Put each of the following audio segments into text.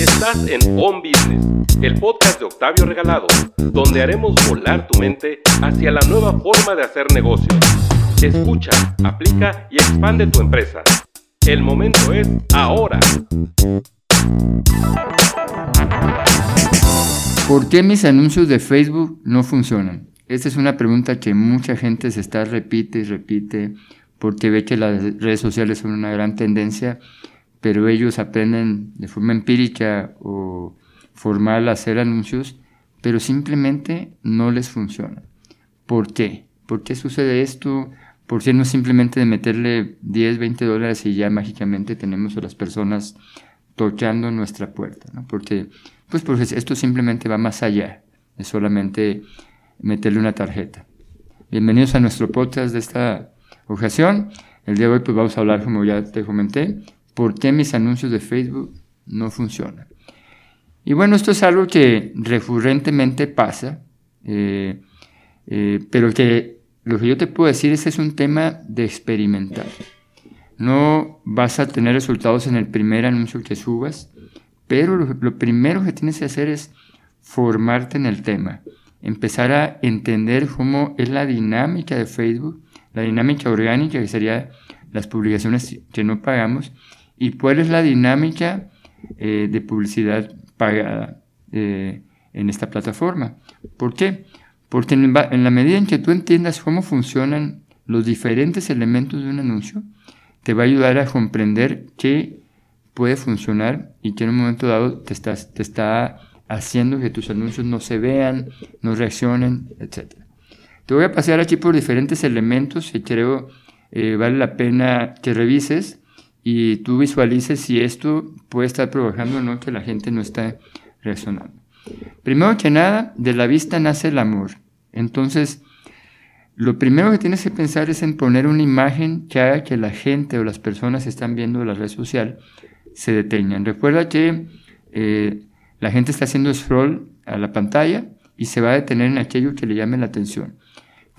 Estás en On Business, el podcast de Octavio Regalado, donde haremos volar tu mente hacia la nueva forma de hacer negocios. Escucha, aplica y expande tu empresa. El momento es ahora. ¿Por qué mis anuncios de Facebook no funcionan? Esta es una pregunta que mucha gente se está repite y repite porque ve que las redes sociales son una gran tendencia, pero ellos aprenden de forma empírica o formal a hacer anuncios, pero simplemente no les funciona. ¿Por qué? ¿Por qué sucede esto? ¿Por qué no simplemente de meterle 10, 20 dólares y ya mágicamente tenemos a las personas tocando nuestra puerta? ¿no? Porque pues porque esto simplemente va más allá de solamente meterle una tarjeta. Bienvenidos a nuestro podcast de esta ocasión. El día de hoy pues vamos a hablar, como ya te comenté, por qué mis anuncios de Facebook no funcionan. Y bueno, esto es algo que recurrentemente pasa, eh, eh, pero que lo que yo te puedo decir es que es un tema de experimentar. No vas a tener resultados en el primer anuncio que subas, pero lo, primero que tienes que hacer es formarte en el tema, empezar a entender cómo es la dinámica de Facebook, la dinámica orgánica, que sería las publicaciones que no pagamos, y cuál es la dinámica eh, de publicidad pagada eh, en esta plataforma. ¿Por qué? Porque en, la medida en que tú entiendas cómo funcionan los diferentes elementos de un anuncio, te va a ayudar a comprender qué puede funcionar y que en un momento dado te, está haciendo que tus anuncios no se vean, no reaccionen, etc. Te voy a pasear aquí por diferentes elementos que creo eh, vale la pena que revises y tú visualices si esto puede estar provocando o no que la gente no está reaccionando. Primero que nada, de la vista nace el amor. Entonces, lo primero que tienes que pensar es en poner una imagen que haga que la gente o las personas que están viendo la red social se detengan. Recuerda que eh, la gente está haciendo scroll a la pantalla y se va a detener en aquello que le llame la atención.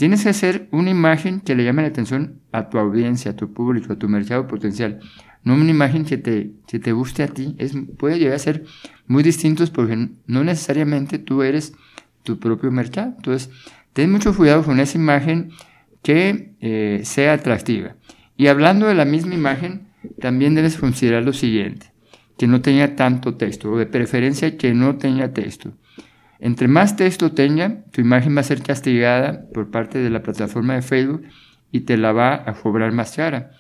Tienes que hacer una imagen que le llame la atención a tu audiencia, a tu público, a tu mercado potencial. No una imagen que te, que te guste a ti. Es, puede llegar a ser muy distintos porque no necesariamente tú eres tu propio mercado. Entonces, ten mucho cuidado con esa imagen que eh, sea atractiva. Y hablando de la misma imagen, también debes considerar lo siguiente, que no tenga tanto texto, o de preferencia que no tenga texto. Entre más texto tenga, tu imagen va a ser castigada por parte de la plataforma de Facebook y te la va a cobrar más cara.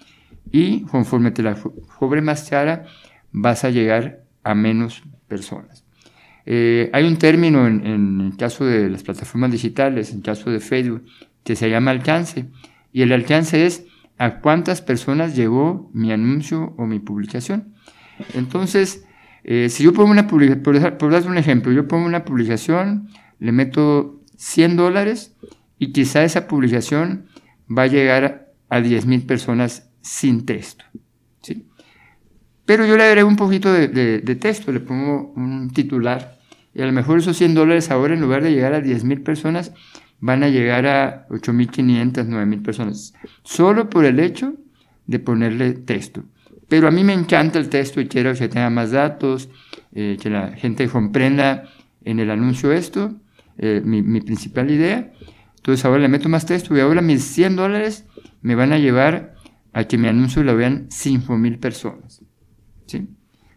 Y conforme te la cobre más cara, vas a llegar a menos personas. Eh, hay un término en, en, el caso de las plataformas digitales, en el caso de Facebook, que se llama alcance. Y el alcance es a cuántas personas llegó mi anuncio o mi publicación. Entonces, eh, si yo pongo una publicación, por, dar un ejemplo, yo pongo una publicación, le meto 100 dólares y quizá esa publicación va a llegar a 10 mil personas sin texto. ¿sí? Pero yo le agrego un poquito de, de, texto, le pongo un titular y a lo mejor esos 100 dólares ahora en lugar de llegar a 10 mil personas van a llegar a 8.500, 9.000 personas, solo por el hecho de ponerle texto. Pero a mí me encanta el texto y quiero que tenga más datos, eh, que la gente comprenda en el anuncio esto, eh, mi, mi, principal idea. Entonces ahora le meto más texto y ahora mis 100 dólares me van a llevar a que mi anuncio lo vean 5.000 personas. ¿sí?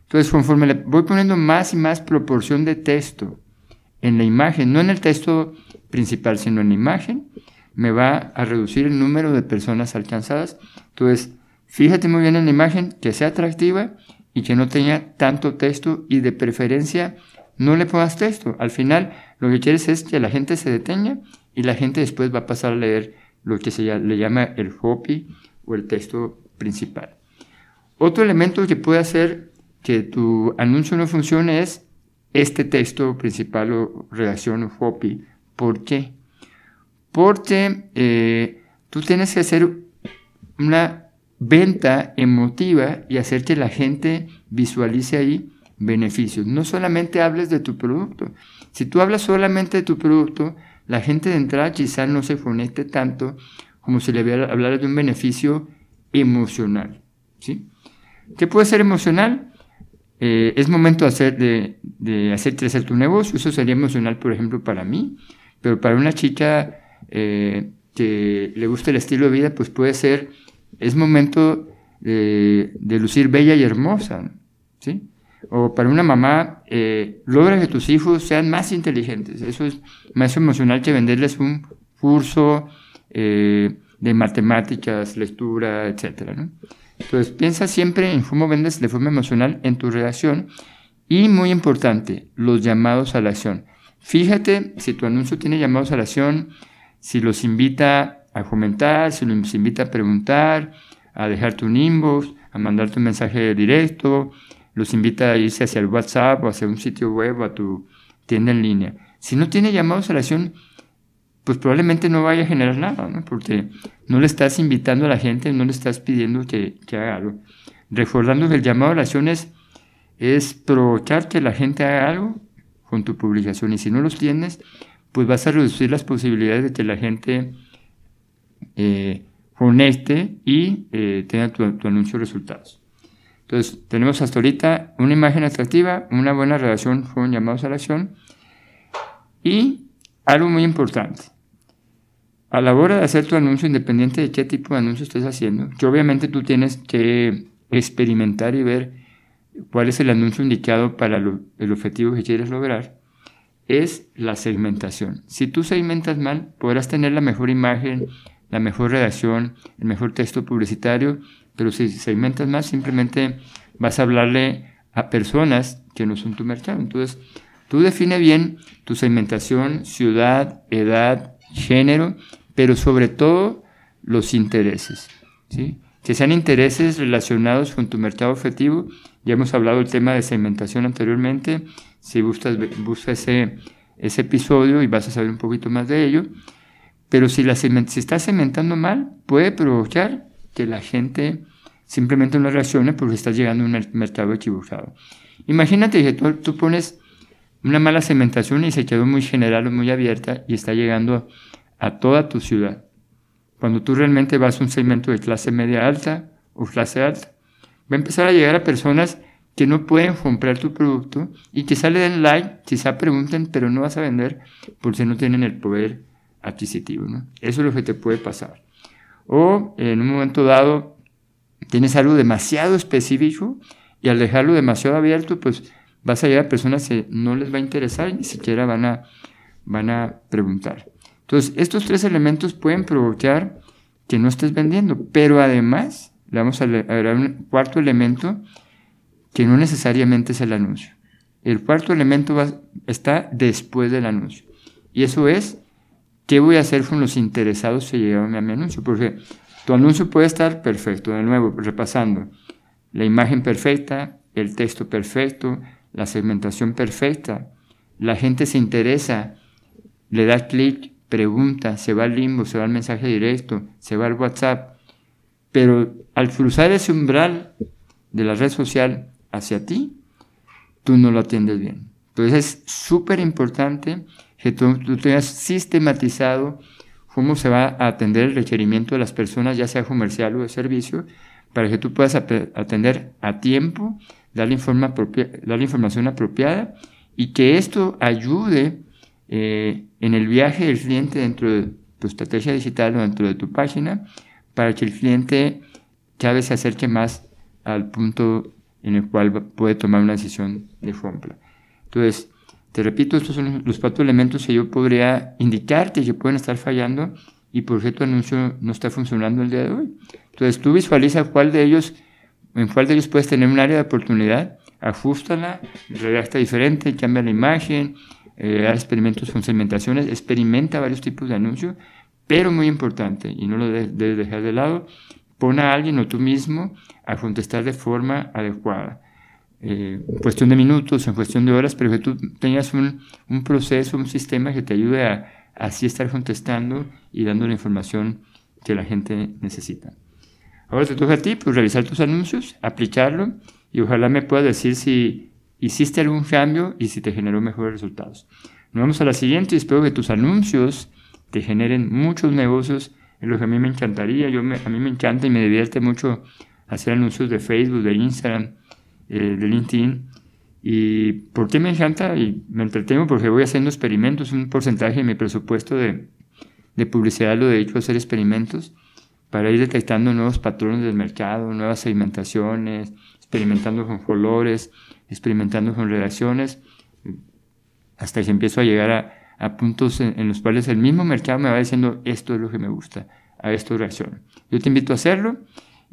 Entonces conforme le voy poniendo más y más proporción de texto en la imagen, no en el texto principal, sino en la imagen, me va a reducir el número de personas alcanzadas. Entonces, fíjate muy bien en la imagen, que sea atractiva y que no tenga tanto texto y de preferencia no le pongas texto. Al final, lo que quieres es que la gente se detenga y la gente después va a pasar a leer lo que se le llama el copy o el texto principal. Otro elemento que puede hacer que tu anuncio no funcione es este texto principal o redacción o copy ¿Por qué? Porque eh, tú tienes que hacer una venta emotiva y hacer que la gente visualice ahí beneficios. No solamente hables de tu producto. Si tú hablas solamente de tu producto, la gente de entrada quizá no se conecte tanto como si le hablara de un beneficio emocional. ¿sí? ¿Qué puede ser emocional? eh, es momento de hacer, de, de hacer crecer tu negocio. Eso sería emocional, por ejemplo, para mí, pero para una chica eh, que le gusta el estilo de vida, pues puede ser, es momento de, lucir bella y hermosa, ¿sí? O para una mamá, eh, logra que tus hijos sean más inteligentes. Eso es más emocional que venderles un curso eh, de matemáticas, lectura, etc. ¿no? Entonces, piensa siempre en cómo vendes de forma emocional en tu relación. Y muy importante, los llamados a la acción. Fíjate si tu anuncio tiene llamados a la acción, si los invita a comentar, si los invita a preguntar, a dejarte un inbox, a mandarte un mensaje directo, los invita a irse hacia el WhatsApp o hacia un sitio web o a tu tienda en línea. Si no tiene llamados a la acción, pues probablemente no vaya a generar nada, ¿no? porque no le estás invitando a la gente, no le estás pidiendo que, haga algo. Recordando que el llamado a la acción es, es provocar que la gente haga algo con tu publicación y si no los tienes, pues vas a reducir las posibilidades de que la gente eh, conecte y eh, tenga tu, tu anuncio resultados. Entonces, tenemos hasta ahorita una imagen atractiva, una buena relación con llamados a la acción y algo muy importante. A la hora de hacer tu anuncio, independiente de qué tipo de anuncio estés haciendo, que obviamente tú tienes que experimentar y ver cuál es el anuncio indicado para el objetivo que quieres lograr, es la segmentación. Si tú segmentas mal, podrás tener la mejor imagen, la mejor redacción, el mejor texto publicitario, pero si segmentas más, simplemente vas a hablarle a personas que no son tu mercado. Entonces, tú define bien tu segmentación, ciudad, edad, género, pero sobre todo los intereses. ¿sí? Que sean intereses relacionados con tu mercado objetivo. Ya hemos hablado del tema de segmentación anteriormente. Si buscas, busca ese, ese episodio y vas a saber un poquito más de ello. Pero si, la, si estás segmentando mal, puede provocar que la gente simplemente no reaccione porque estás llegando a un mercado equivocado. Imagínate que tú, pones una mala segmentación y se quedó muy general o muy abierta y está llegando a toda tu ciudad. Cuando tú realmente vas a un segmento de clase media alta o clase alta, va a empezar a llegar a personas que no pueden comprar tu producto y que sale den like, quizá pregunten, pero no vas a vender porque no tienen el poder adquisitivo. ¿no? Eso es lo que te puede pasar. O en un momento dado tienes algo demasiado específico y al dejarlo demasiado abierto, pues vas a llegar a personas que no les va a interesar y ni siquiera van a, van a preguntar. Entonces, estos tres elementos pueden provocar que no estés vendiendo, pero además le vamos a agregar un cuarto elemento que no necesariamente es el anuncio. El cuarto elemento está después del anuncio. Y eso es ¿Qué voy a hacer con los interesados que llegaron a mi anuncio? Porque tu anuncio puede estar perfecto, de nuevo, repasando. La imagen perfecta, el texto perfecto, la segmentación perfecta. La gente se interesa, le da clic, pregunta, se va al limbo, se va al mensaje directo, se va al WhatsApp. Pero al cruzar ese umbral de la red social hacia ti, tú no lo atiendes bien. Entonces es súper importante que tú, tengas sistematizado cómo se va a atender el requerimiento de las personas, ya sea comercial o de servicio, para que tú puedas atender a tiempo, dar la, información apropiada y que esto ayude eh, en el viaje del cliente dentro de tu estrategia digital o dentro de tu página para que el cliente cada vez se acerque más al punto en el cual puede tomar una decisión de compra. Entonces, te repito, estos son los cuatro elementos que yo podría indicarte que pueden estar fallando y por qué tu anuncio no está funcionando el día de hoy. Entonces tú visualiza cuál de ellos, en cuál de ellos puedes tener un área de oportunidad, ajustala, redacta diferente, cambia la imagen, eh, haz experimentos con segmentaciones, experimenta varios tipos de anuncios, pero muy importante, y no lo debes dejar de lado, pon a alguien o tú mismo a contestar de forma adecuada eh, en cuestión de minutos, en cuestión de horas, pero que tú tengas un, un proceso, un sistema que te ayude a, así estar contestando y dando la información que la gente necesita. Ahora te toca a ti pues, revisar tus anuncios, aplicarlo y ojalá me puedas decir si hiciste algún cambio y si te generó mejores resultados. Nos vamos a la siguiente y espero que tus anuncios te generen muchos negocios, en lo que a mí me encantaría. Yo a mí me encanta y me divierte mucho hacer anuncios de Facebook, de Instagram, eh, de LinkedIn, ¿Y por qué me encanta? Y me entretengo porque voy haciendo experimentos, un porcentaje de mi presupuesto de, de publicidad lo dedico a hacer experimentos para ir detectando nuevos patrones del mercado, nuevas segmentaciones, experimentando con colores, experimentando con redacciones, hasta que empiezo a llegar a, puntos en, los cuales el mismo mercado me va diciendo esto es lo que me gusta, a esto reacciono. Yo te invito a hacerlo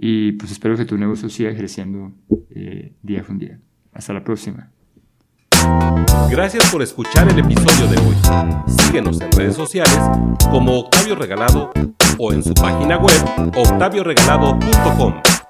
y pues espero que tu negocio siga creciendo eh, día con día. Hasta la próxima. Gracias por escuchar el episodio de hoy. Síguenos en redes sociales como Octavio Regalado o en su página web octavioregalado.com.